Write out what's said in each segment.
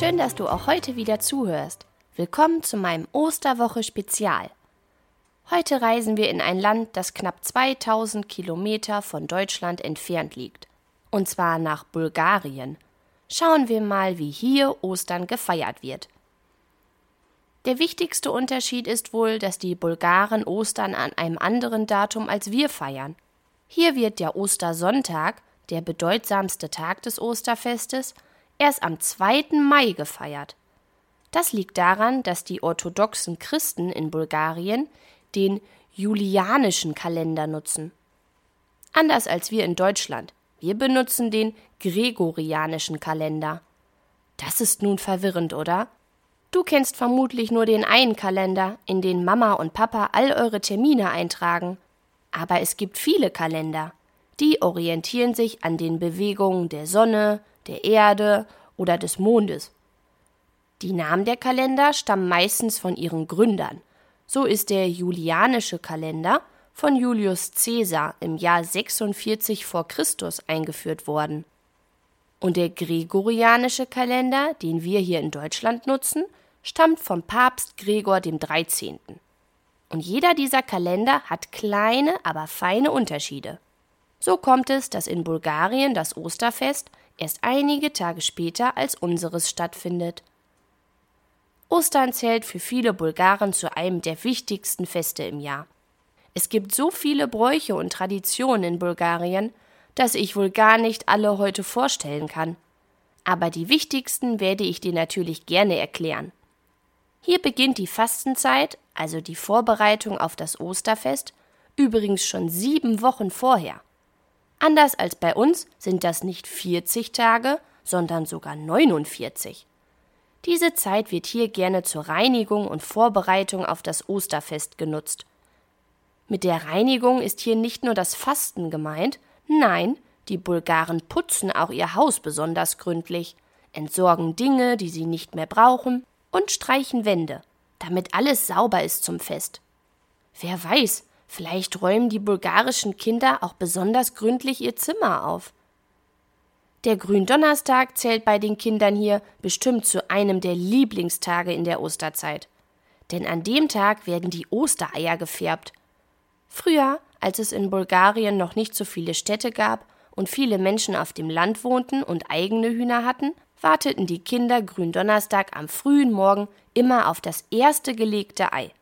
Schön, dass du auch heute wieder zuhörst. Willkommen zu meinem Osterwoche Spezial. Heute reisen wir in ein Land, das knapp 2000 Kilometer von Deutschland entfernt liegt. Und zwar nach Bulgarien. Schauen wir mal, wie hier Ostern gefeiert wird. Der wichtigste Unterschied ist wohl, dass die Bulgaren Ostern an einem anderen Datum als wir feiern. Hier wird der Ostersonntag, der bedeutsamste Tag des Osterfestes, erst am 2. Mai gefeiert. Das liegt daran, dass die orthodoxen Christen in Bulgarien den julianischen Kalender nutzen. Anders als wir in Deutschland. Wir benutzen den gregorianischen Kalender. Das ist nun verwirrend, oder? Du kennst vermutlich nur den einen Kalender, in den Mama und Papa all eure Termine eintragen. Aber es gibt viele Kalender. Die orientieren sich an den Bewegungen der Sonne, der Erde oder des Mondes. Die Namen der Kalender stammen meistens von ihren Gründern. So ist der julianische Kalender von Julius Caesar im Jahr 46 vor Christus eingeführt worden. Und der gregorianische Kalender, den wir hier in Deutschland nutzen, stammt vom Papst Gregor dem 13. Und jeder dieser Kalender hat kleine, aber feine Unterschiede. So kommt es, dass in Bulgarien das Osterfest erst einige Tage später als unseres stattfindet. Ostern zählt für viele Bulgaren zu einem der wichtigsten Feste im Jahr. Es gibt so viele Bräuche und Traditionen in Bulgarien, dass ich wohl gar nicht alle heute vorstellen kann. Aber die wichtigsten werde ich dir natürlich gerne erklären. Hier beginnt die Fastenzeit, also die Vorbereitung auf das Osterfest, übrigens schon sieben Wochen vorher. Anders als bei uns sind das nicht 40 Tage, sondern sogar 49. Diese Zeit wird hier gerne zur Reinigung und Vorbereitung auf das Osterfest genutzt. Mit der Reinigung ist hier nicht nur das Fasten gemeint, nein, die Bulgaren putzen auch ihr Haus besonders gründlich, entsorgen Dinge, die sie nicht mehr brauchen, und streichen Wände, damit alles sauber ist zum Fest. Wer weiß, vielleicht räumen die bulgarischen Kinder auch besonders gründlich ihr Zimmer auf. Der Gründonnerstag zählt bei den Kindern hier bestimmt zu einem der Lieblingstage in der Osterzeit. Denn an dem Tag werden die Ostereier gefärbt. Früher, als es in Bulgarien noch nicht so viele Städte gab und viele Menschen auf dem Land wohnten und eigene Hühner hatten, warteten die Kinder Gründonnerstag am frühen Morgen immer auf das erste gelegte Ei.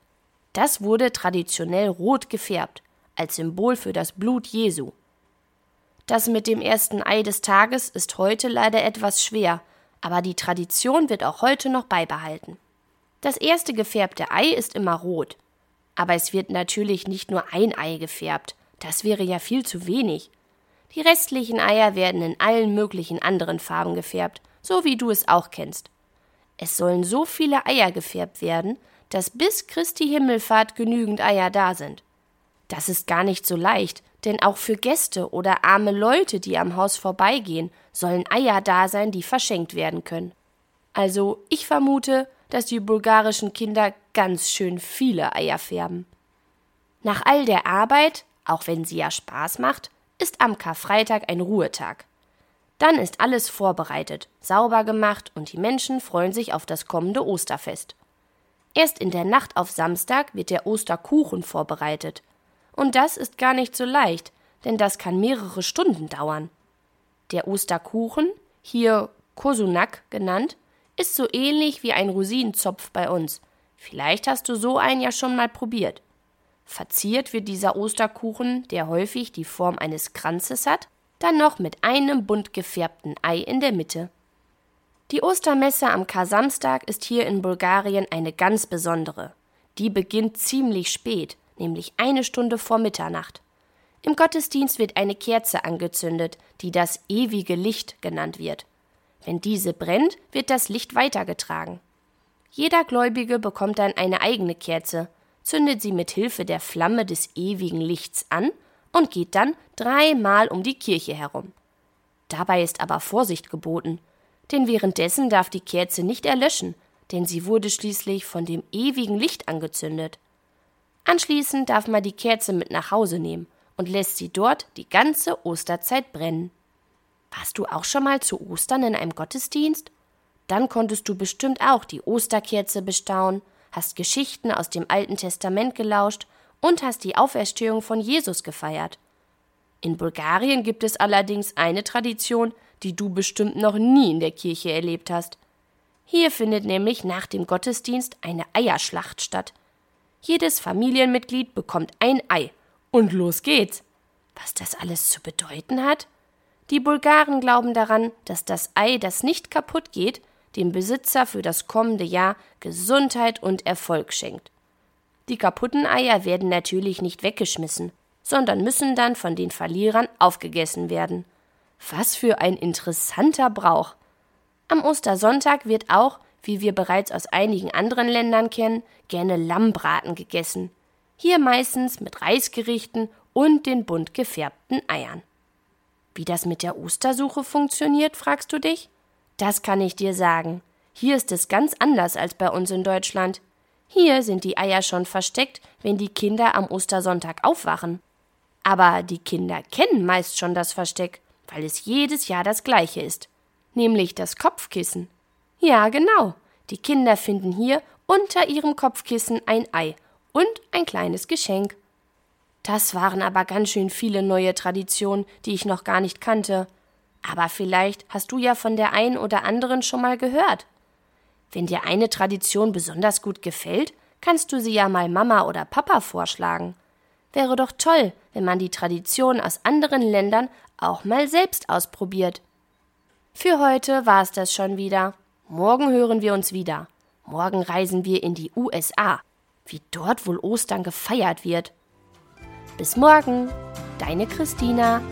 Das wurde traditionell rot gefärbt, als Symbol für das Blut Jesu. Das mit dem ersten Ei des Tages ist heute leider etwas schwer, aber die Tradition wird auch heute noch beibehalten. Das erste gefärbte Ei ist immer rot. Aber es wird natürlich nicht nur ein Ei gefärbt, das wäre ja viel zu wenig. Die restlichen Eier werden in allen möglichen anderen Farben gefärbt, so wie du es auch kennst. Es sollen so viele Eier gefärbt werden, dass bis Christi Himmelfahrt genügend Eier da sind. Das ist gar nicht so leicht, denn auch für Gäste oder arme Leute, die am Haus vorbeigehen, sollen Eier da sein, die verschenkt werden können. Also ich vermute, dass die bulgarischen Kinder ganz schön viele Eier färben. Nach all der Arbeit, auch wenn sie ja Spaß macht, ist am Karfreitag ein Ruhetag. Dann ist alles vorbereitet, sauber gemacht und die Menschen freuen sich auf das kommende Osterfest. Erst in der Nacht auf Samstag wird der Osterkuchen vorbereitet. Und das ist gar nicht so leicht, denn das kann mehrere Stunden dauern. Der Osterkuchen, hier Kosunak genannt, ist so ähnlich wie ein Rosinenzopf bei uns. Vielleicht hast du so einen ja schon mal probiert. Verziert wird dieser Osterkuchen, der häufig die Form eines Kranzes hat, dann noch mit einem bunt gefärbten Ei in der Mitte. Die Ostermesse am Kar-Samstag ist hier in Bulgarien eine ganz besondere. Die beginnt ziemlich spät, nämlich eine Stunde vor Mitternacht. Im Gottesdienst wird eine Kerze angezündet, die das ewige Licht genannt wird. Wenn diese brennt, wird das Licht weitergetragen. Jeder Gläubige bekommt dann eine eigene Kerze, zündet sie mit Hilfe der Flamme des ewigen Lichts an und geht dann dreimal um die Kirche herum. Dabei ist aber Vorsicht geboten, denn währenddessen darf die Kerze nicht erlöschen, denn sie wurde schließlich von dem ewigen Licht angezündet. Anschließend darf man die Kerze mit nach Hause nehmen und lässt sie dort die ganze Osterzeit brennen. Warst du auch schon mal zu Ostern in einem Gottesdienst? Dann konntest du bestimmt auch die Osterkerze bestaunen, hast Geschichten aus dem Alten Testament gelauscht und hast die Auferstehung von Jesus gefeiert. In Bulgarien gibt es allerdings eine Tradition, die du bestimmt noch nie in der Kirche erlebt hast. Hier findet nämlich nach dem Gottesdienst eine Eierschlacht statt. Jedes Familienmitglied bekommt ein Ei. Und los geht's. Was das alles zu bedeuten hat? Die Bulgaren glauben daran, dass das Ei, das nicht kaputt geht, dem Besitzer für das kommende Jahr Gesundheit und Erfolg schenkt. Die kaputten Eier werden natürlich nicht weggeschmissen, sondern müssen dann von den Verlierern aufgegessen werden. Was für ein interessanter Brauch. Am Ostersonntag wird auch, wie wir bereits aus einigen anderen Ländern kennen, gerne Lammbraten gegessen. Hier meistens mit Reisgerichten und den bunt gefärbten Eiern. Wie das mit der Ostersuche funktioniert, fragst du dich? Das kann ich dir sagen. Hier ist es ganz anders als bei uns in Deutschland. Hier sind die Eier schon versteckt, wenn die Kinder am Ostersonntag aufwachen. Aber die Kinder kennen meist schon das Versteck, weil es jedes Jahr das gleiche ist, nämlich das Kopfkissen. Ja, genau. Die Kinder finden hier unter ihrem Kopfkissen ein Ei und ein kleines Geschenk. Das waren aber ganz schön viele neue Traditionen, die ich noch gar nicht kannte. Aber vielleicht hast du ja von der einen oder anderen schon mal gehört. Wenn dir eine Tradition besonders gut gefällt, kannst du sie ja mal Mama oder Papa vorschlagen. Wäre doch toll, wenn man die Tradition aus anderen Ländern auch mal selbst ausprobiert. Für heute war es das schon wieder. Morgen hören wir uns wieder. Morgen reisen wir in die USA, wie dort wohl Ostern gefeiert wird. Bis morgen, deine Christina.